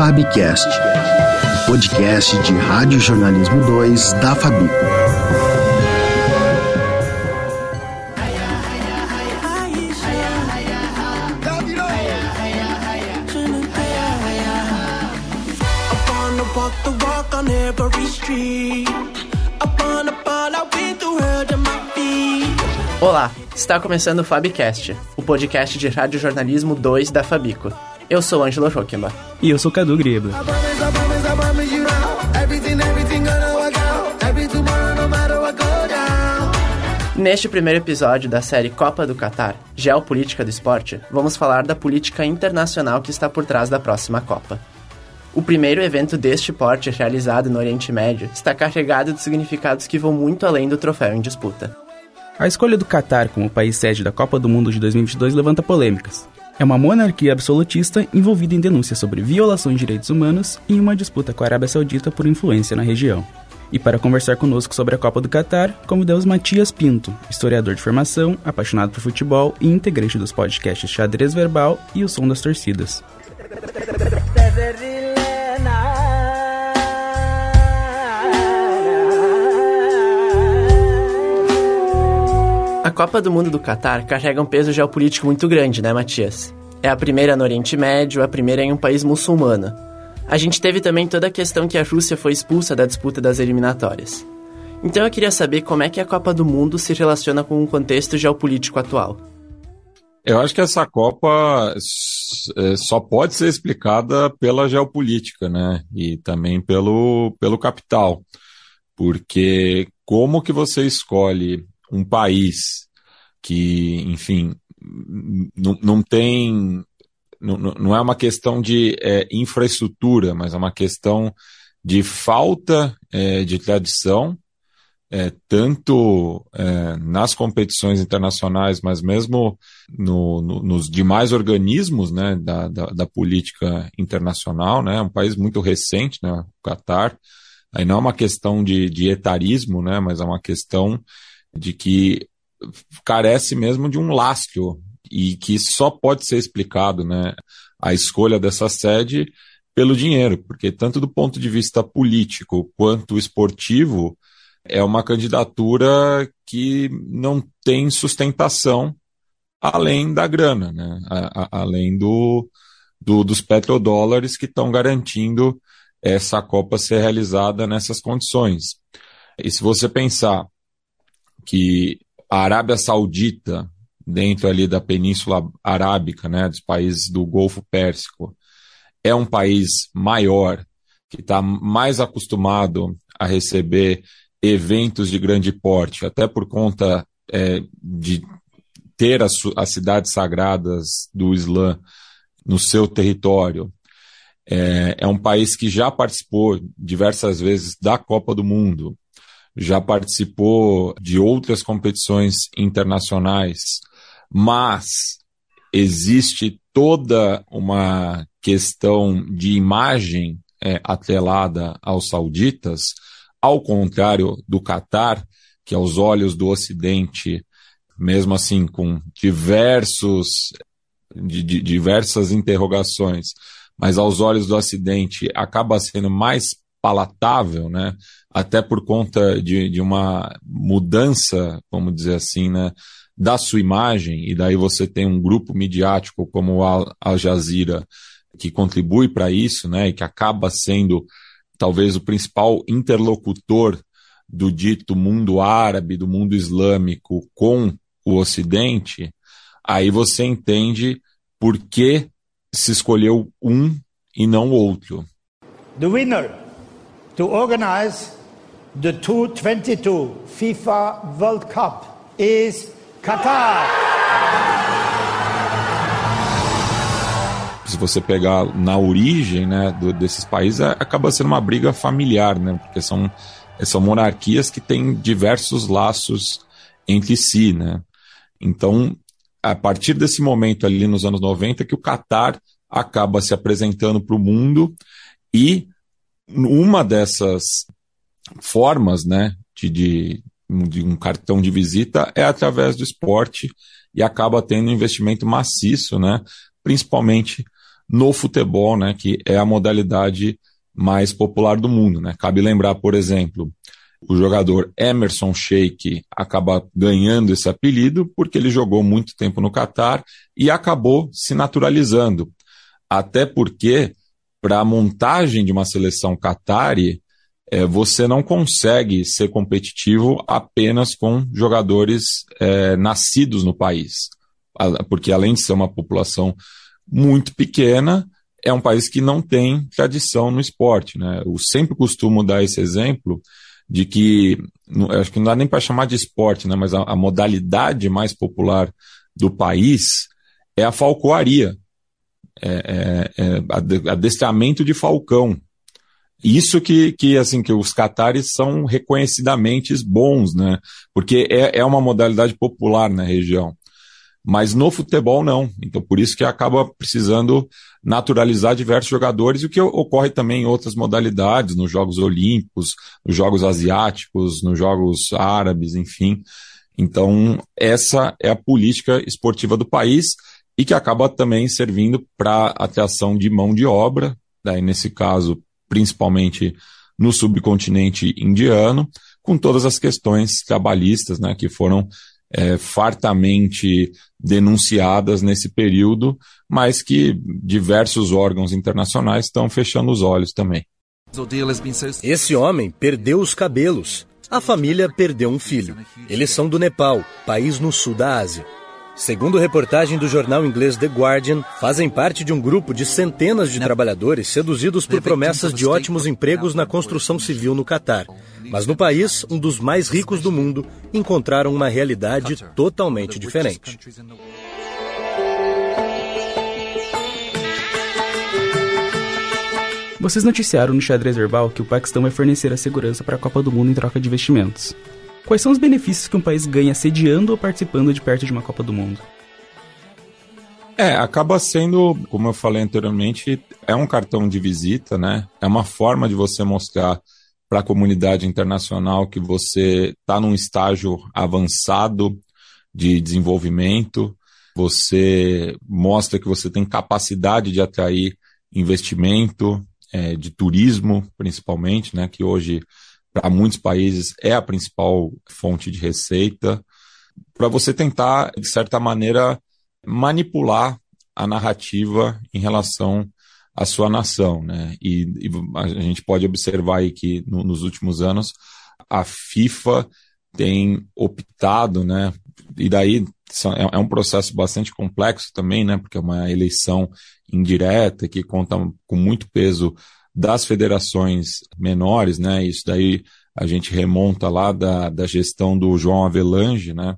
Fabcast, podcast de Rádio Jornalismo 2 da Fabico. Olá, está começando o Fabcast, o podcast de Rádio Jornalismo 2 da Fabico. Eu sou Ângelo Roquemba. E eu sou Cadu Gribla. Neste primeiro episódio da série Copa do Catar, Geopolítica do Esporte, vamos falar da política internacional que está por trás da próxima Copa. O primeiro evento deste porte realizado no Oriente Médio está carregado de significados que vão muito além do troféu em disputa. A escolha do Catar como país sede da Copa do Mundo de 2022 levanta polêmicas. É uma monarquia absolutista envolvida em denúncias sobre violações de direitos humanos e uma disputa com a Arábia Saudita por influência na região. E para conversar conosco sobre a Copa do Catar, convidamos Matias Pinto, historiador de formação, apaixonado por futebol e integrante dos podcasts Xadrez Verbal e O Som das Torcidas. A Copa do Mundo do Catar carrega um peso geopolítico muito grande, né, Matias? É a primeira no Oriente Médio, a primeira em um país muçulmano. A gente teve também toda a questão que a Rússia foi expulsa da disputa das eliminatórias. Então eu queria saber como é que a Copa do Mundo se relaciona com o contexto geopolítico atual. Eu acho que essa Copa é, só pode ser explicada pela geopolítica, né? E também pelo, pelo capital. Porque como que você escolhe um país que, enfim, não tem. Não, não é uma questão de é, infraestrutura, mas é uma questão de falta é, de tradição, é, tanto é, nas competições internacionais, mas mesmo no, no, nos demais organismos né, da, da, da, política internacional. Né, é um país muito recente, né, o Catar. Aí não é uma questão de, de etarismo, né, mas é uma questão de que carece mesmo de um lastro e que só pode ser explicado, né, a escolha dessa sede pelo dinheiro, porque tanto do ponto de vista político quanto esportivo é uma candidatura que não tem sustentação além da grana, né, a, a, além do, do, dos petrodólares que estão garantindo essa Copa ser realizada nessas condições. E se você pensar que a Arábia Saudita, dentro ali da Península Arábica, né, dos países do Golfo Pérsico, é um país maior, que está mais acostumado a receber eventos de grande porte, até por conta é, de ter as, as, cidades sagradas do Islã no seu território. É, é um país que já participou diversas vezes da Copa do Mundo, já participou de outras competições internacionais, mas existe toda uma questão de imagem é, atrelada aos sauditas, ao contrário do Catar, que aos olhos do Ocidente, mesmo assim com diversos de, de, diversas interrogações, mas aos olhos do Ocidente acaba sendo mais palatável, né? Até por conta de, de uma mudança, vamos dizer assim, né? Da sua imagem, e daí você tem um grupo midiático como o Al, Jazeera que contribui para isso, né? E que acaba sendo talvez o principal interlocutor do dito mundo árabe, do mundo islâmico com o Ocidente, aí você entende por que se escolheu um e não outro. The winner to organize the 2022 FIFA World Cup is Qatar. Se você pegar na origem né, do, desses países, é, acaba sendo uma briga familiar, né, porque são, são monarquias que têm diversos laços entre si. Né? Então, a partir desse momento ali nos anos 90, que o Qatar acaba se apresentando para o mundo e uma dessas formas, né, de, de, de, um cartão de visita é através do esporte e acaba tendo um investimento maciço, né, principalmente no futebol, né, que é a modalidade mais popular do mundo. Né? Cabe lembrar, por exemplo, o jogador Emerson Sheik acaba ganhando esse apelido porque ele jogou muito tempo no Catar e acabou se naturalizando. Até porque, para a montagem de uma seleção Qatari, é, você não consegue ser competitivo apenas com jogadores é, nascidos no país. Porque, além de ser uma população muito pequena, é um país que não tem tradição no esporte. Né? Eu sempre costumo dar esse exemplo de que, acho que não dá nem para chamar de esporte, né? mas a, a, modalidade mais popular do país é a falcoaria, é, é, é adestramento de falcão. Isso que, que assim que os catares são reconhecidamente bons, né? Porque é, é uma modalidade popular na região. Mas no futebol não. Então por isso que acaba precisando naturalizar diversos jogadores, o que ocorre também em outras modalidades, nos Jogos Olímpicos, nos Jogos Asiáticos, nos Jogos Árabes, enfim. Então, essa é a política esportiva do país e que acaba também servindo para atração de mão de obra, daí nesse caso, principalmente no subcontinente indiano, com todas as questões trabalhistas né, que foram é, fartamente denunciadas nesse período, mas que diversos órgãos internacionais estão fechando os olhos também. Esse homem perdeu os cabelos. A família perdeu um filho. Eles são do Nepal, país no sul da Ásia. Segundo reportagem do jornal inglês The Guardian, fazem parte de um grupo de centenas de trabalhadores seduzidos por promessas de ótimos empregos na construção civil no Catar. Mas no país, um dos mais ricos do mundo, encontraram uma realidade totalmente diferente. Vocês noticiaram no xadrez verbal que o Paquistão vai fornecer a segurança para a Copa do Mundo em troca de investimentos. Quais são os benefícios que um país ganha sediando ou participando de perto de uma Copa do Mundo? É, acaba sendo, como eu falei anteriormente, é um cartão de visita, né? É uma forma de você mostrar para a comunidade internacional que você está num estágio avançado de desenvolvimento, você mostra que você tem capacidade de atrair investimento, é, de turismo, principalmente, né? Que hoje para muitos países é a principal fonte de receita, para você tentar, de certa maneira, manipular a narrativa em relação à sua nação. Né? E, e a gente pode observar aí que no, nos últimos anos a FIFA tem optado, né? E daí é, é um processo bastante complexo também, né? Porque é uma eleição indireta que conta com muito peso das federações menores, né? Isso daí a gente remonta lá da, da gestão do João Avelange, né?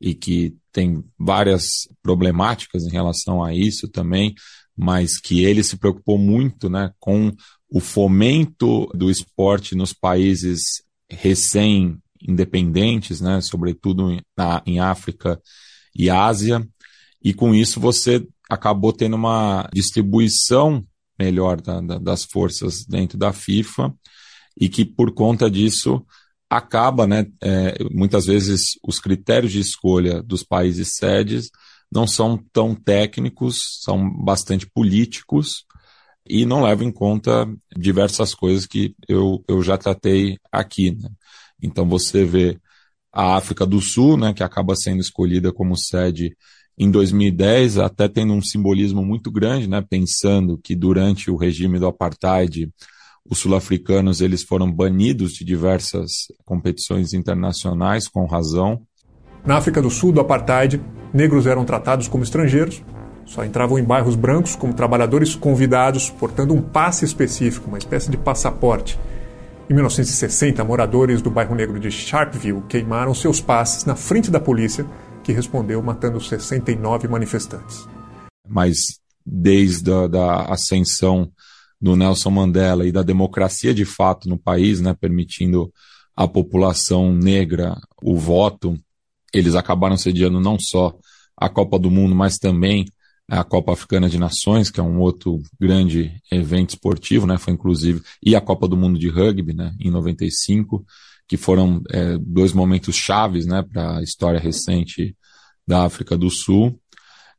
E que tem várias problemáticas em relação a isso também, mas que ele se preocupou muito, né, com o fomento do esporte nos países recém-independentes, né, sobretudo na, em África e Ásia, e com isso você acabou tendo uma distribuição melhor da, da, das forças dentro da FIFA e que por conta disso acaba, né, é, muitas vezes os critérios de escolha dos países sedes não são tão técnicos, são bastante políticos e não levam em conta diversas coisas que eu, eu já tratei aqui. Né? Então você vê a África do Sul, né, que acaba sendo escolhida como sede em 2010, até tendo um simbolismo muito grande, né, pensando que durante o regime do apartheid, os sul-africanos eles foram banidos de diversas competições internacionais com razão. Na África do Sul do apartheid, negros eram tratados como estrangeiros, só entravam em bairros brancos como trabalhadores convidados, portando um passe específico, uma espécie de passaporte. Em 1960, moradores do bairro negro de Sharpeville queimaram seus passes na frente da polícia que respondeu matando 69 manifestantes. Mas desde a da ascensão do Nelson Mandela e da democracia de fato no país, né, permitindo à população negra o voto, eles acabaram sediando não só a Copa do Mundo, mas também a Copa Africana de Nações, que é um outro grande evento esportivo, né? Foi inclusive e a Copa do Mundo de Rugby, né? Em 95 que foram é, dois momentos chaves né, para a história recente da África do Sul.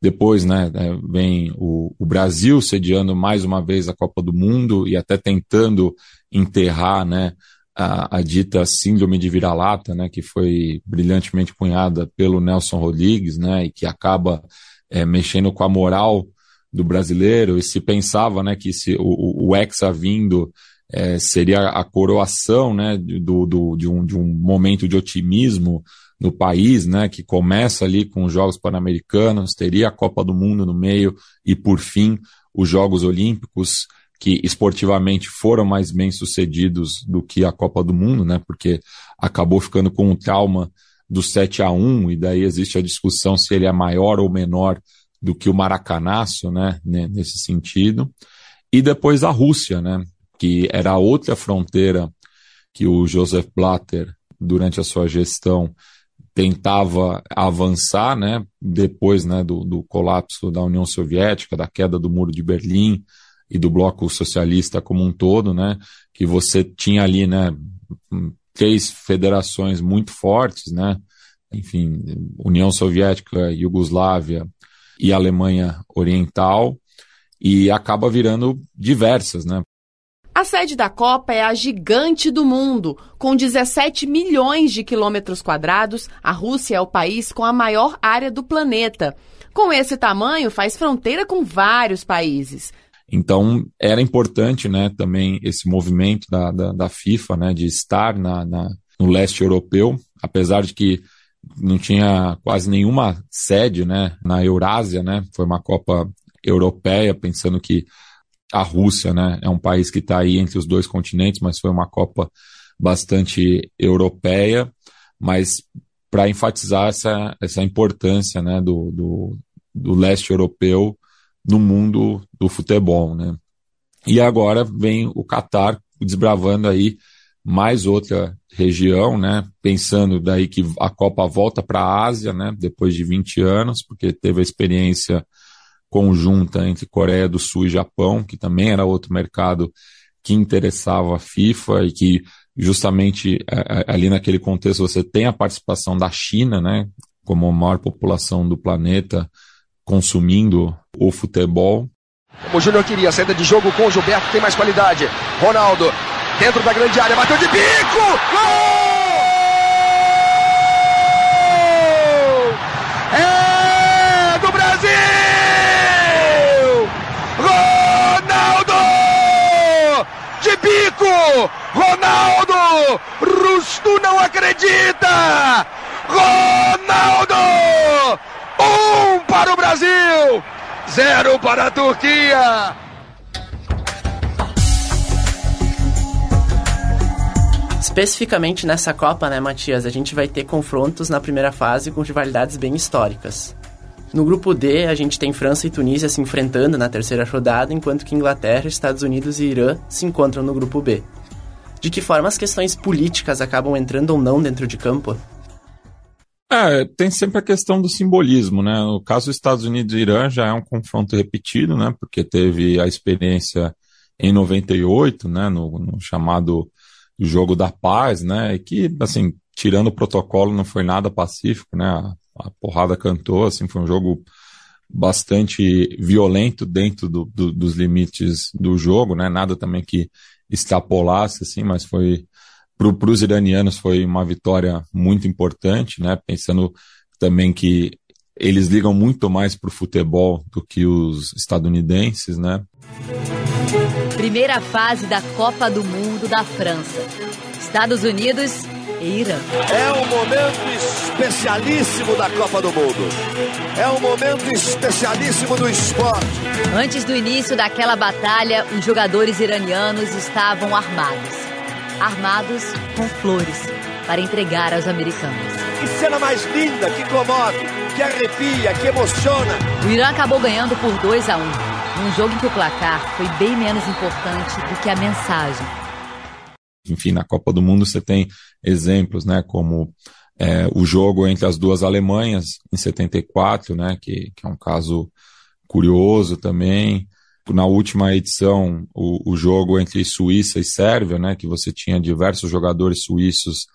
Depois, né, é, vem o, o, Brasil sediando mais uma vez a Copa do Mundo e até tentando enterrar, né, a, a dita síndrome de vira-lata, né, que foi brilhantemente cunhada pelo Nelson Rodrigues, né, e que acaba é, mexendo com a moral do brasileiro. E se pensava, né, que se o, o Hexa vindo é, seria a coroação, né, do, do, de, um, de um momento de otimismo no país, né, que começa ali com os Jogos Pan-Americanos, teria a Copa do Mundo no meio e, por fim, os Jogos Olímpicos, que esportivamente foram mais bem sucedidos do que a Copa do Mundo, né, porque acabou ficando com um trauma do 7 a 1 e daí existe a discussão se ele é maior ou menor do que o Maracanaço, né, nesse sentido. E depois a Rússia, né, que era outra fronteira que o Joseph Blatter, durante a sua gestão, tentava avançar, né, depois né, do, do, colapso da União Soviética, da queda do Muro de Berlim e do bloco socialista como um todo, né, que você tinha ali, né, três federações muito fortes, né, enfim, União Soviética, Iugoslávia e Alemanha Oriental, e acaba virando diversas, né, a sede da Copa é a gigante do mundo. Com 17 milhões de quilômetros quadrados, a Rússia é o país com a maior área do planeta. Com esse tamanho, faz fronteira com vários países. Então, era importante né, também esse movimento da, da, da FIFA né, de estar na, na, no leste europeu, apesar de que não tinha quase nenhuma sede né, na Eurásia, né, foi uma Copa Europeia, pensando que a Rússia, né? É um país que está aí entre os dois continentes, mas foi uma Copa bastante europeia, mas para enfatizar essa, essa importância né, do, do, do, leste europeu no mundo do futebol. Né? E agora vem o Catar desbravando aí mais outra região, né? pensando daí que a Copa volta para a Ásia, né? depois de 20 anos, porque teve a experiência conjunta entre Coreia do Sul e Japão, que também era outro mercado que interessava a FIFA e que justamente é, é, ali naquele contexto você tem a participação da China, né, como a maior população do planeta consumindo o futebol. O Júnior queria saída de jogo com o Gilberto, tem mais qualidade. Ronaldo dentro da grande área, bateu de bico! Gol! Ronaldo! Rusto não acredita! Ronaldo! Um para o Brasil! Zero para a Turquia! Especificamente nessa Copa, né, Matias, a gente vai ter confrontos na primeira fase com rivalidades bem históricas. No grupo D, a gente tem França e Tunísia se enfrentando na terceira rodada, enquanto que Inglaterra, Estados Unidos e Irã se encontram no grupo B. De que forma as questões políticas acabam entrando ou não dentro de campo? É, tem sempre a questão do simbolismo, né? O caso dos Estados Unidos e Irã já é um confronto repetido, né? Porque teve a experiência em 98, né? No, no chamado Jogo da Paz, né? E que, assim, tirando o protocolo, não foi nada pacífico, né? A, porrada cantou, assim, foi um jogo bastante violento dentro do, do, dos limites do jogo, né? Nada também que extrapolasse, assim, mas foi para os iranianos foi uma vitória muito importante, né? Pensando também que eles ligam muito mais para o futebol do que os estadunidenses, né? Primeira fase da Copa do Mundo da França. Estados Unidos Irã. É um momento especialíssimo da Copa do Mundo. É um momento especialíssimo do esporte. Antes do início daquela batalha, os jogadores iranianos estavam armados. Armados com flores para entregar aos americanos. Que cena mais linda, que comove, que arrepia, que emociona. O Irã acabou ganhando por 2 a 1, um, num jogo em que o placar foi bem menos importante do que a mensagem enfim, na Copa do Mundo você tem exemplos, né, como é, o jogo entre as duas Alemanhas em 74, né, que, que é um caso curioso também. Na última edição, o, o jogo entre Suíça e Sérvia, né, que você tinha diversos jogadores suíços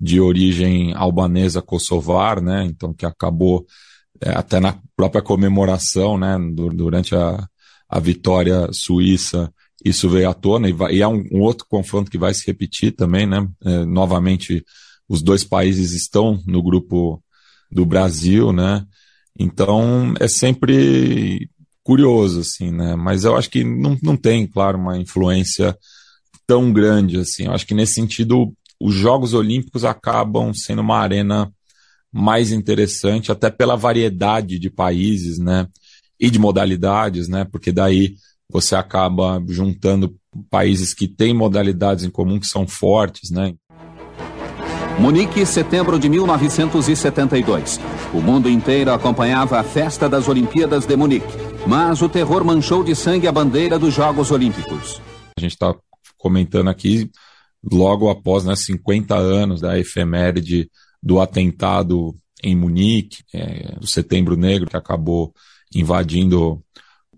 de origem albanesa kosovar, né, então que acabou é, até na própria comemoração, né, durante a, a vitória suíça, isso veio à tona, e, vai, e é um, um, outro confronto que vai se repetir também, né, é, novamente os dois países estão no grupo do Brasil, né, então é sempre curioso, assim, né, mas eu acho que não, não tem, claro, uma influência tão grande, assim, eu acho que nesse sentido os Jogos Olímpicos acabam sendo uma arena mais interessante, até pela variedade de países, né? E de modalidades, né? Porque daí você acaba juntando países que têm modalidades em comum que são fortes, né? Munique, setembro de 1972. O mundo inteiro acompanhava a festa das Olimpíadas de Munique, mas o terror manchou de sangue a bandeira dos Jogos Olímpicos. A gente está comentando aqui logo após né, 50 anos da efeméride do atentado em Munique, é, do Setembro Negro, que acabou invadindo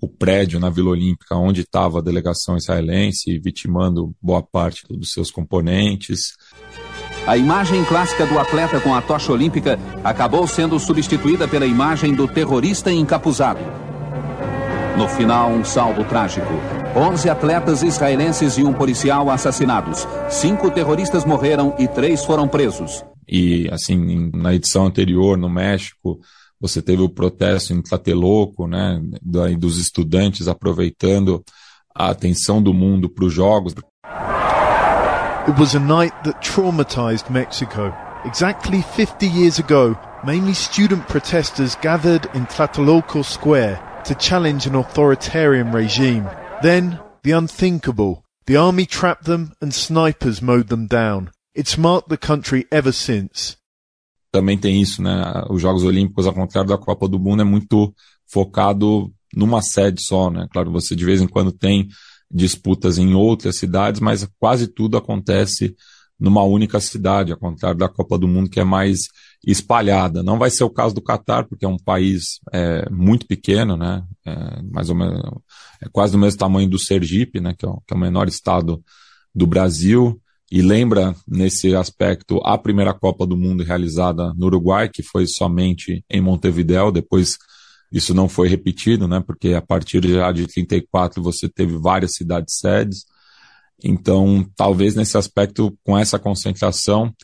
o prédio na Vila Olímpica, onde estava a delegação israelense, vitimando boa parte dos seus componentes. A imagem clássica do atleta com a tocha olímpica acabou sendo substituída pela imagem do terrorista encapuzado. No final, um saldo trágico. 11 atletas israelenses e um policial assassinados. Cinco terroristas morreram e três foram presos. E, assim, na edição anterior, no México, você teve o protesto em Tlatelolco, né, dos estudantes aproveitando a atenção do mundo para os jogos. It was a night that traumatized Mexico. Exactly 50 years ago, mainly student protesters gathered in Tlatelolco Square to challenge an authoritarian regime. Then, the unthinkable. The army trapped them and snipers mowed them down. It's marked the country ever since. Também tem isso, né? Os Jogos Olímpicos, ao contrário da Copa do Mundo, é muito focado numa sede só, né? Claro, você de vez em quando tem disputas em outras cidades, mas quase tudo acontece numa única cidade, ao contrário da Copa do Mundo, que é mais espalhada. Não vai ser o caso do Catar, porque é um país é, muito pequeno, né? É, mais ou menos, é quase do mesmo tamanho do Sergipe, né? Que é, o, que é o menor estado do Brasil e lembra nesse aspecto a primeira Copa do Mundo realizada no Uruguai, que foi somente em Montevideo, depois isso não foi repetido, né, porque a partir já de 34 você teve várias cidades sedes. Então, talvez nesse aspecto, com essa concentração,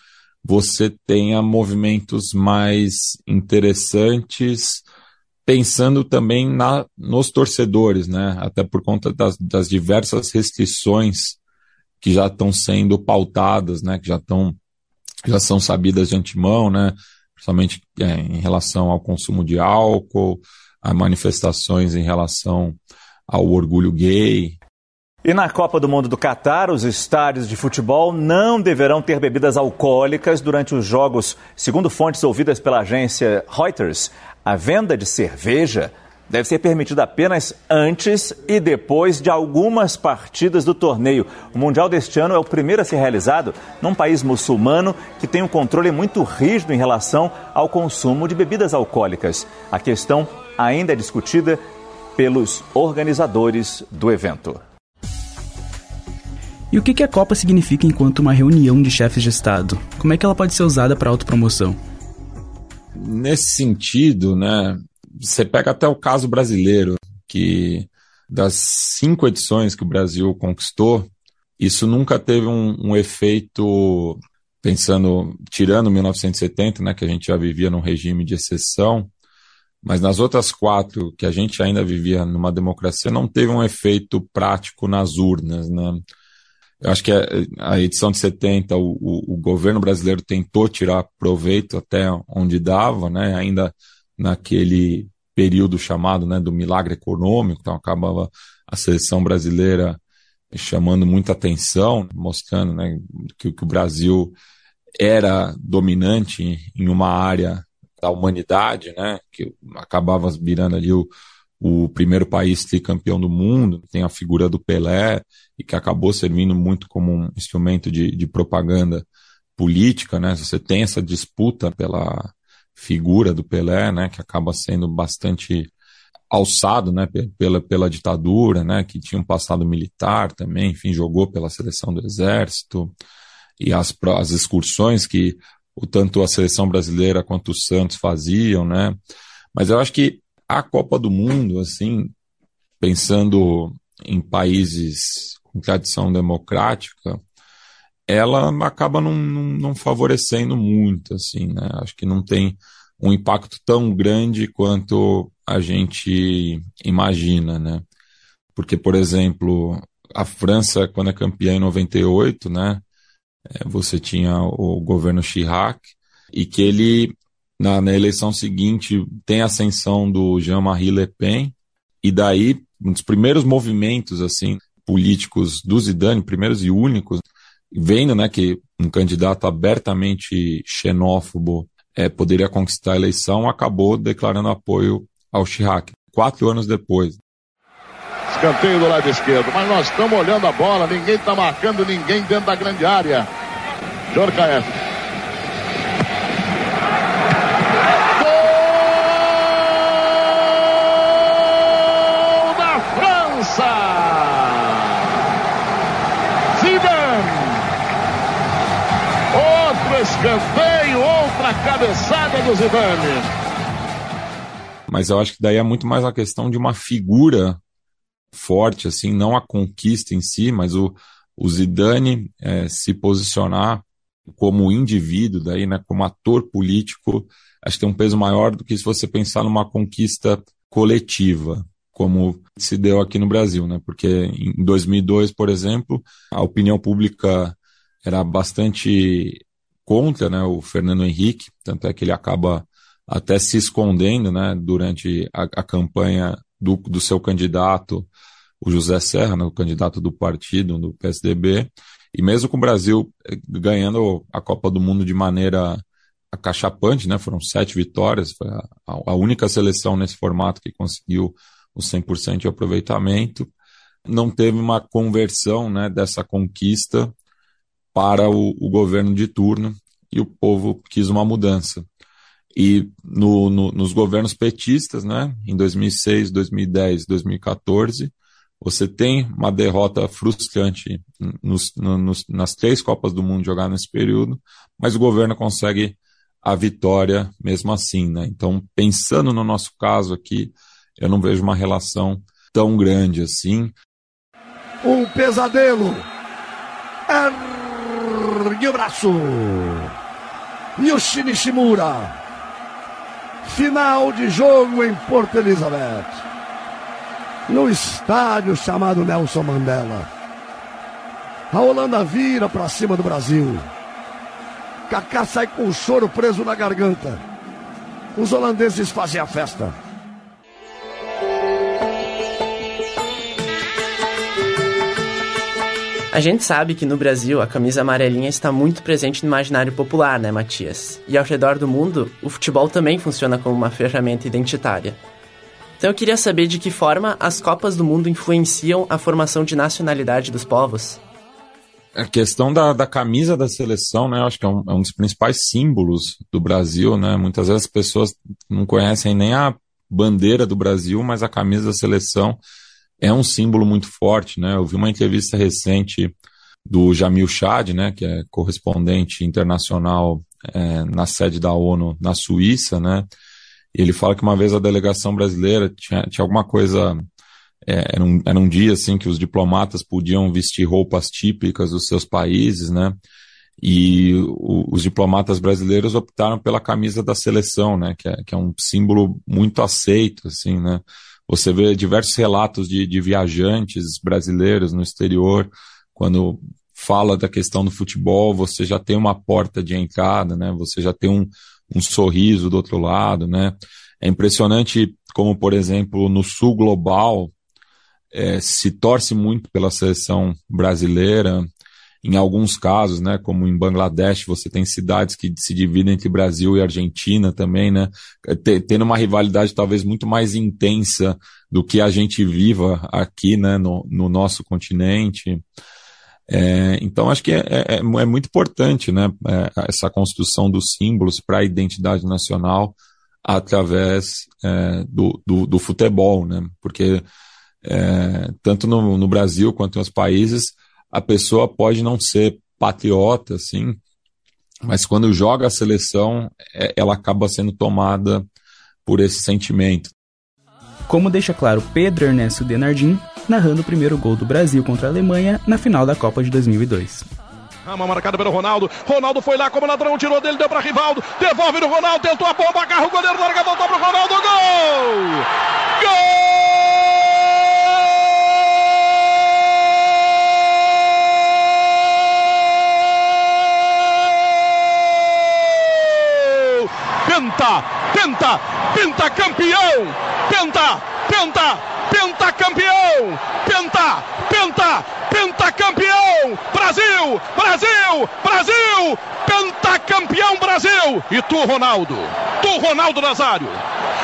você tenha movimentos mais interessantes, pensando também na, nos torcedores, né, até por conta das, das diversas restrições que já estão sendo pautadas, né, que já estão já são sabidas de antemão, né, principalmente é, em relação ao consumo de álcool, a manifestações em relação ao orgulho gay. E na Copa do Mundo do Catar, os estádios de futebol não deverão ter bebidas alcoólicas durante os jogos. Segundo fontes ouvidas pela agência Reuters, a venda de cerveja deve ser permitida apenas antes e depois de algumas partidas do torneio. O Mundial deste ano é o primeiro a ser realizado num país muçulmano que tem um controle muito rígido em relação ao consumo de bebidas alcoólicas. A questão ainda é discutida pelos organizadores do evento. E o que a Copa significa enquanto uma reunião de chefes de Estado? Como é que ela pode ser usada para autopromoção? Nesse sentido, né, você pega até o caso brasileiro, que das cinco edições que o Brasil conquistou, isso nunca teve um, um efeito, pensando, tirando 1970, né, que a gente já vivia num regime de exceção, mas nas outras quatro, que a gente ainda vivia numa democracia, não teve um efeito prático nas urnas, né? Eu acho que a, edição de 70, o, o, o, governo brasileiro tentou tirar proveito até onde dava, né? Ainda naquele período chamado né, do milagre econômico, então acabava a seleção brasileira chamando muita atenção, mostrando né, que, que o Brasil era dominante em uma área da humanidade, né, que acabava virando ali o, o primeiro país tricampeão do mundo, tem a figura do Pelé, e que acabou servindo muito como um instrumento de, de propaganda política, né, você tem essa disputa pela figura do Pelé, né, que acaba sendo bastante alçado, né, pela, pela ditadura, né, que tinha um passado militar também, enfim, jogou pela seleção do exército, e as, as excursões que o, tanto a seleção brasileira quanto o Santos faziam, né, Mas eu acho que a Copa do Mundo, assim, pensando em países com tradição democrática, ela acaba não, não, não, favorecendo muito, assim, né? Acho que não tem um impacto tão grande quanto a gente imagina, né? Porque, por exemplo, a França, quando é campeã em 98, né? É, você tinha o governo Chirac, e que ele, na, na eleição seguinte, tem a ascensão do Jean-Marie Le Pen, e daí, um dos primeiros movimentos, assim, políticos do Zidane, primeiros e únicos, vendo, né, que um candidato abertamente xenófobo é, poderia conquistar a eleição, acabou declarando apoio ao Chirac, quatro anos depois. Escanteio do lado esquerdo, mas nós estamos olhando a bola, ninguém está marcando ninguém dentro da grande área. Jorkaeff. Gol da França! Zidane! Escanteio, outra cabeçada do Zidane. Mas eu acho que daí é muito mais a questão de uma figura forte, assim, não a conquista em si, mas o, o Zidane é, se posicionar como indivíduo, daí, né, como ator político, acho que tem um peso maior do que se você pensar numa conquista coletiva, como se deu aqui no Brasil, né? Porque em 2002, por exemplo, a opinião pública era bastante contra, né, o Fernando Henrique, tanto é que ele acaba até se escondendo, né, durante a, a campanha do, do seu candidato, o José Serra, né, o candidato do partido, do PSDB, e mesmo com o Brasil eh, ganhando a Copa do Mundo de maneira acachapante, né? Foram sete vitórias, foi a, a única seleção nesse formato que conseguiu o 100% de aproveitamento. Não teve uma conversão né, dessa conquista para o, o, governo de turno e o povo quis uma mudança. E no, no, nos governos petistas, né, em 2006, 2010, 2014, você tem uma derrota frustrante nos, nos, nas três Copas do Mundo jogar nesse período, mas o governo consegue a vitória mesmo assim, né? Então, pensando no nosso caso aqui, eu não vejo uma relação tão grande assim. Um pesadelo. Ergue o braço. Yoshi Nishimura. Final de jogo em Porto Elizabeth no estádio chamado Nelson Mandela. A Holanda vira para cima do Brasil. Kaká sai com o choro preso na garganta. Os holandeses fazem a festa. A gente sabe que no Brasil a camisa amarelinha está muito presente no imaginário popular, né, Matias? E ao redor do mundo, o futebol também funciona como uma ferramenta identitária. Então eu queria saber de que forma as Copas do Mundo influenciam a formação de nacionalidade dos povos. A questão da, da camisa da seleção, né, eu acho que é um, é um dos principais símbolos do Brasil, né? Muitas vezes as pessoas não conhecem nem a bandeira do Brasil, mas a camisa da seleção é um símbolo muito forte, né? Eu vi uma entrevista recente do Jamil Chad, né, que é correspondente internacional é, na sede da ONU na Suíça, né? ele fala que uma vez a delegação brasileira tinha, tinha alguma coisa. É, era, um, era um dia assim que os diplomatas podiam vestir roupas típicas dos seus países, né? E o, os diplomatas brasileiros optaram pela camisa da seleção, né? Que é, que é um símbolo muito aceito, assim, né? Você vê diversos relatos de, de viajantes brasileiros no exterior, quando fala da questão do futebol, você já tem uma porta de entrada, né? Você já tem um, um sorriso do outro lado, né? É impressionante como, por exemplo, no sul global é, se torce muito pela seleção brasileira. Em alguns casos, né, como em Bangladesh, você tem cidades que se dividem entre Brasil e Argentina também, né, tendo uma rivalidade talvez muito mais intensa do que a gente viva aqui, né, no, no nosso continente. É, então, acho que é, é, é, muito importante né, é, essa construção dos símbolos para a identidade nacional através é, do, do, do, futebol, né? porque é, tanto no, no, Brasil quanto em outros países, a pessoa pode não ser patriota, assim, mas quando joga a seleção, ela acaba sendo tomada por esse sentimento. Como deixa claro Pedro Ernesto Denardim, narrando o primeiro gol do Brasil contra a Alemanha na final da Copa de 2002. Rama marcada pelo Ronaldo. Ronaldo foi lá como ladrão, tirou dele, deu para Rivaldo. Devolve no Ronaldo, tentou a bomba, agarra o goleiro, larga, voltou pro Ronaldo. Gol! Gol! Penta, penta, penta campeão! Penta, penta, penta campeão! Penta, penta, pentacampeão! Brasil! Brasil! Brasil! Pentacampeão Brasil! E tu, Ronaldo? Tu, Ronaldo Nazário?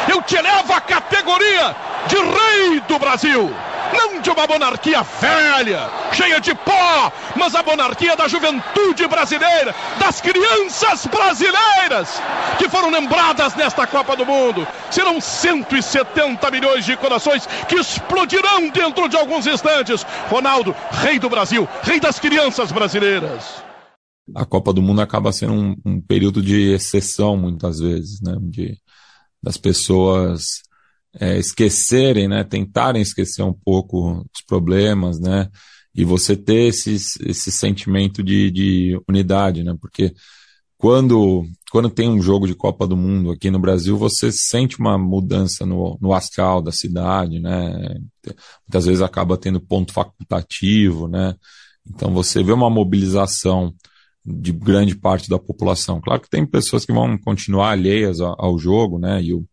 Eu te levo à categoria de rei do Brasil! Não de uma monarquia velha, cheia de pó, mas a monarquia da juventude brasileira, das crianças brasileiras, que foram lembradas nesta Copa do Mundo. Serão 170 milhões de corações que explodirão dentro de alguns instantes. Ronaldo, rei do Brasil, rei das crianças brasileiras. A Copa do Mundo acaba sendo um, um período de exceção, muitas vezes, né? De, das pessoas é, esquecerem, né, tentarem esquecer um pouco os problemas, né, e você ter esse, esse sentimento de, de unidade, né, porque quando, quando tem um jogo de Copa do Mundo aqui no Brasil, você sente uma mudança no, no astral da cidade, né, muitas vezes acaba tendo ponto facultativo, né, então você vê uma mobilização de grande parte da população. Claro que tem pessoas que vão continuar alheias ao, ao jogo, né, e o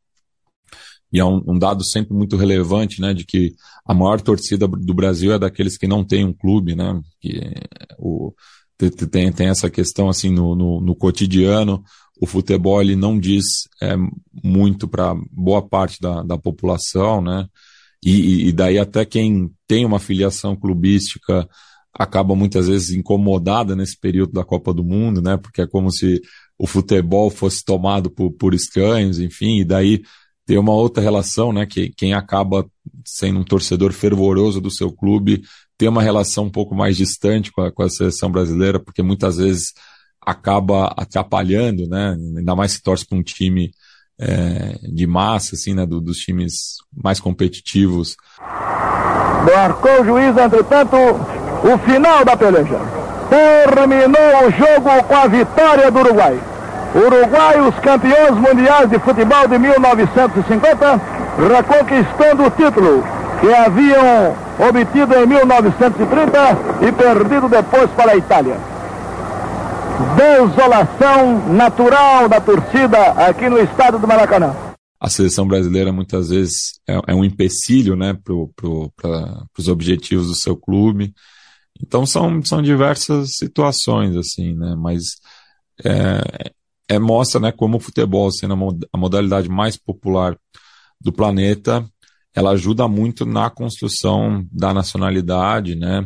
e é um, um, dado sempre muito relevante, né, de que a maior torcida do Brasil é daqueles que não têm um clube, né, que o, tem, tem essa questão assim no, no, no cotidiano, o futebol ele não diz é, muito para boa parte da, da população, né, e, e daí até quem tem uma filiação clubística acaba muitas vezes incomodada nesse período da Copa do Mundo, né, porque é como se o futebol fosse tomado por, por escanhos, enfim, e daí tem uma outra relação, né? Que quem acaba sendo um torcedor fervoroso do seu clube tem uma relação um pouco mais distante com a, com a seleção brasileira, porque muitas vezes acaba atrapalhando, né? Ainda mais se torce para um time é, de massa, assim, né? Do, dos times mais competitivos. Marcou o juiz, entretanto, o final da peleja. Terminou o jogo com a vitória do Uruguai. Uruguai, os campeões mundiais de futebol de 1950, reconquistando o título que haviam obtido em 1930 e perdido depois para a Itália. Desolação natural da torcida aqui no estado do Maracanã. A seleção brasileira muitas vezes é, é um empecilho né, para pro, os objetivos do seu clube. Então são, são diversas situações, assim, né? Mas é, é, mostra né, como o futebol, sendo a modalidade mais popular do planeta, ela ajuda muito na construção da nacionalidade, né?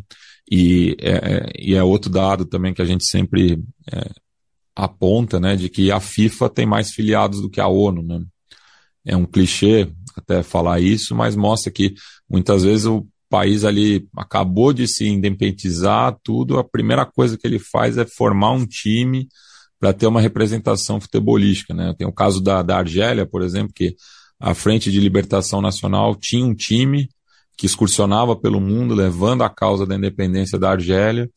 E é, é, e é outro dado também que a gente sempre é, aponta, né, de que a FIFA tem mais filiados do que a ONU, né? É um clichê até falar isso, mas mostra que muitas vezes o país ali acabou de se independizar, tudo, a primeira coisa que ele faz é formar um time para ter uma representação futebolística. Né? Tem o caso da, da Argélia, por exemplo, que a Frente de Libertação Nacional tinha um time que excursionava pelo mundo levando a causa da independência da Argélia,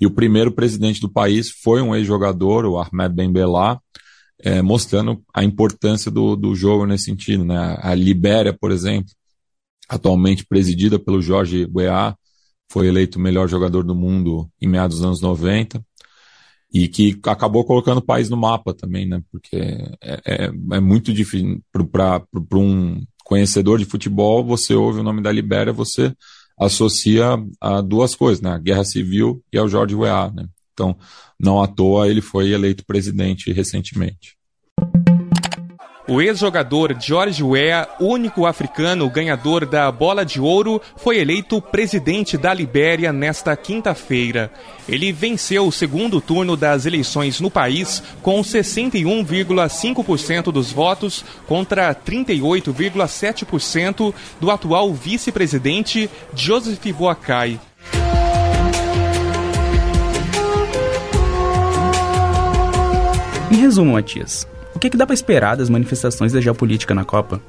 e o primeiro presidente do país foi um ex-jogador, o Ahmed Ben Bella, é, mostrando a importância do, do jogo nesse sentido. Né? A Libéria, por exemplo, atualmente presidida pelo Jorge Weah, foi eleito o melhor jogador do mundo em meados dos anos 90 e que acabou colocando o país no mapa também, né? Porque é, é, é muito difícil para um conhecedor de futebol, você ouve o nome da Libéria, você associa a duas coisas, né? A Guerra Civil e ao George Weah, né? Então, não à toa ele foi eleito presidente recentemente. O ex-jogador George Weah, único africano ganhador da Bola de Ouro, foi eleito presidente da Libéria nesta quinta-feira. Ele venceu o segundo turno das eleições no país com 61,5% dos votos contra 38,7% do atual vice-presidente Joseph Boakai. Em resumo, Matias, o que, que dá para esperar das manifestações da geopolítica na Copa?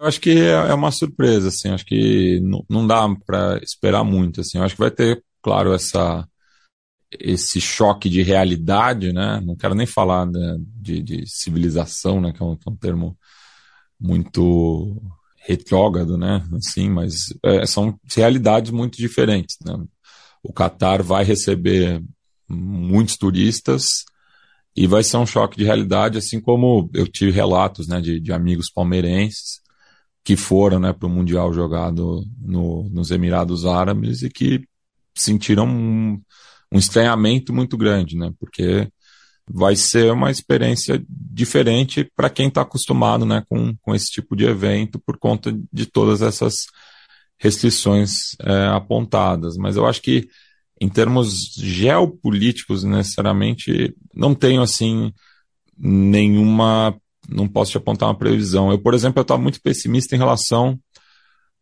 Eu acho que é, é uma surpresa, assim, acho que não dá para esperar muito, assim, eu acho que vai ter, claro, essa esse choque de realidade, né? Não quero nem falar né, de, de, civilização, né? Que é um, é um termo muito retrógrado, né? Assim, mas é, são realidades muito diferentes, né? O Catar vai receber muitos turistas e vai ser um choque de realidade, assim como eu tive relatos, né, de, de amigos palmeirenses que foram, né, para o mundial jogado no, nos Emirados Árabes e que sentiram um, um estranhamento muito grande, né? Porque vai ser uma experiência diferente para quem está acostumado né, com, com esse tipo de evento por conta de todas essas restrições é, apontadas. Mas eu acho que em termos geopolíticos, necessariamente, não tenho assim nenhuma, não posso te apontar uma previsão. Eu, por exemplo, estou muito pessimista em relação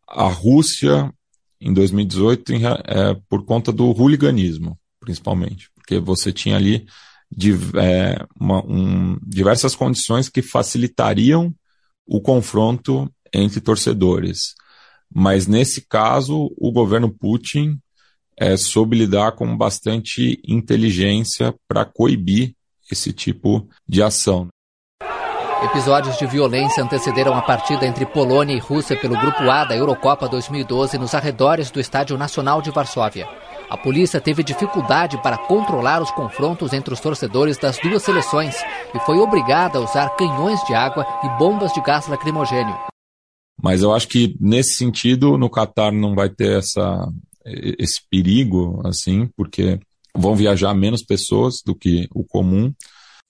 à Rússia em 2018 em, é, por conta do hooliganismo principalmente, porque você tinha ali de, é, uma, um, diversas condições que facilitariam o confronto entre torcedores. Mas nesse caso, o governo Putin é, soube lidar com bastante inteligência para coibir esse tipo de ação. Episódios de violência antecederam a partida entre Polônia e Rússia pelo Grupo A da Eurocopa 2012 nos arredores do Estádio Nacional de Varsóvia. A polícia teve dificuldade para controlar os confrontos entre os torcedores das duas seleções e foi obrigada a usar canhões de água e bombas de gás lacrimogênio. Mas eu acho que nesse sentido, no Catar não vai ter essa, esse perigo, assim, porque vão viajar menos pessoas do que o comum.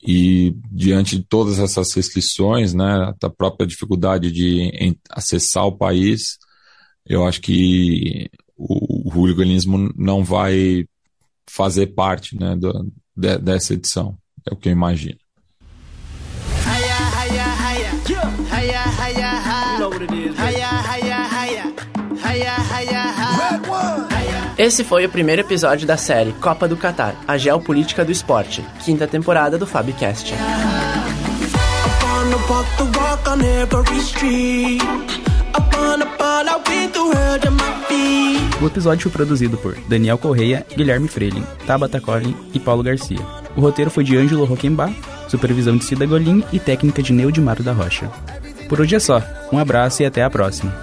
E diante de todas essas restrições, né, da própria dificuldade de acessar o país, eu acho que o, hooliganismo não vai fazer parte né, do, de, dessa edição. É o que eu imagino. Esse foi o primeiro episódio da série Copa do Catar, a geopolítica do esporte, quinta temporada do Fabcast. O episódio foi produzido por Daniel Correia, Guilherme Freire, Tabata Collin e Paulo Garcia. O roteiro foi de Ângelo Roquembar, supervisão de Cida Golim e técnica de Neudimaro da Rocha. Por hoje é só. Um abraço e até a próxima.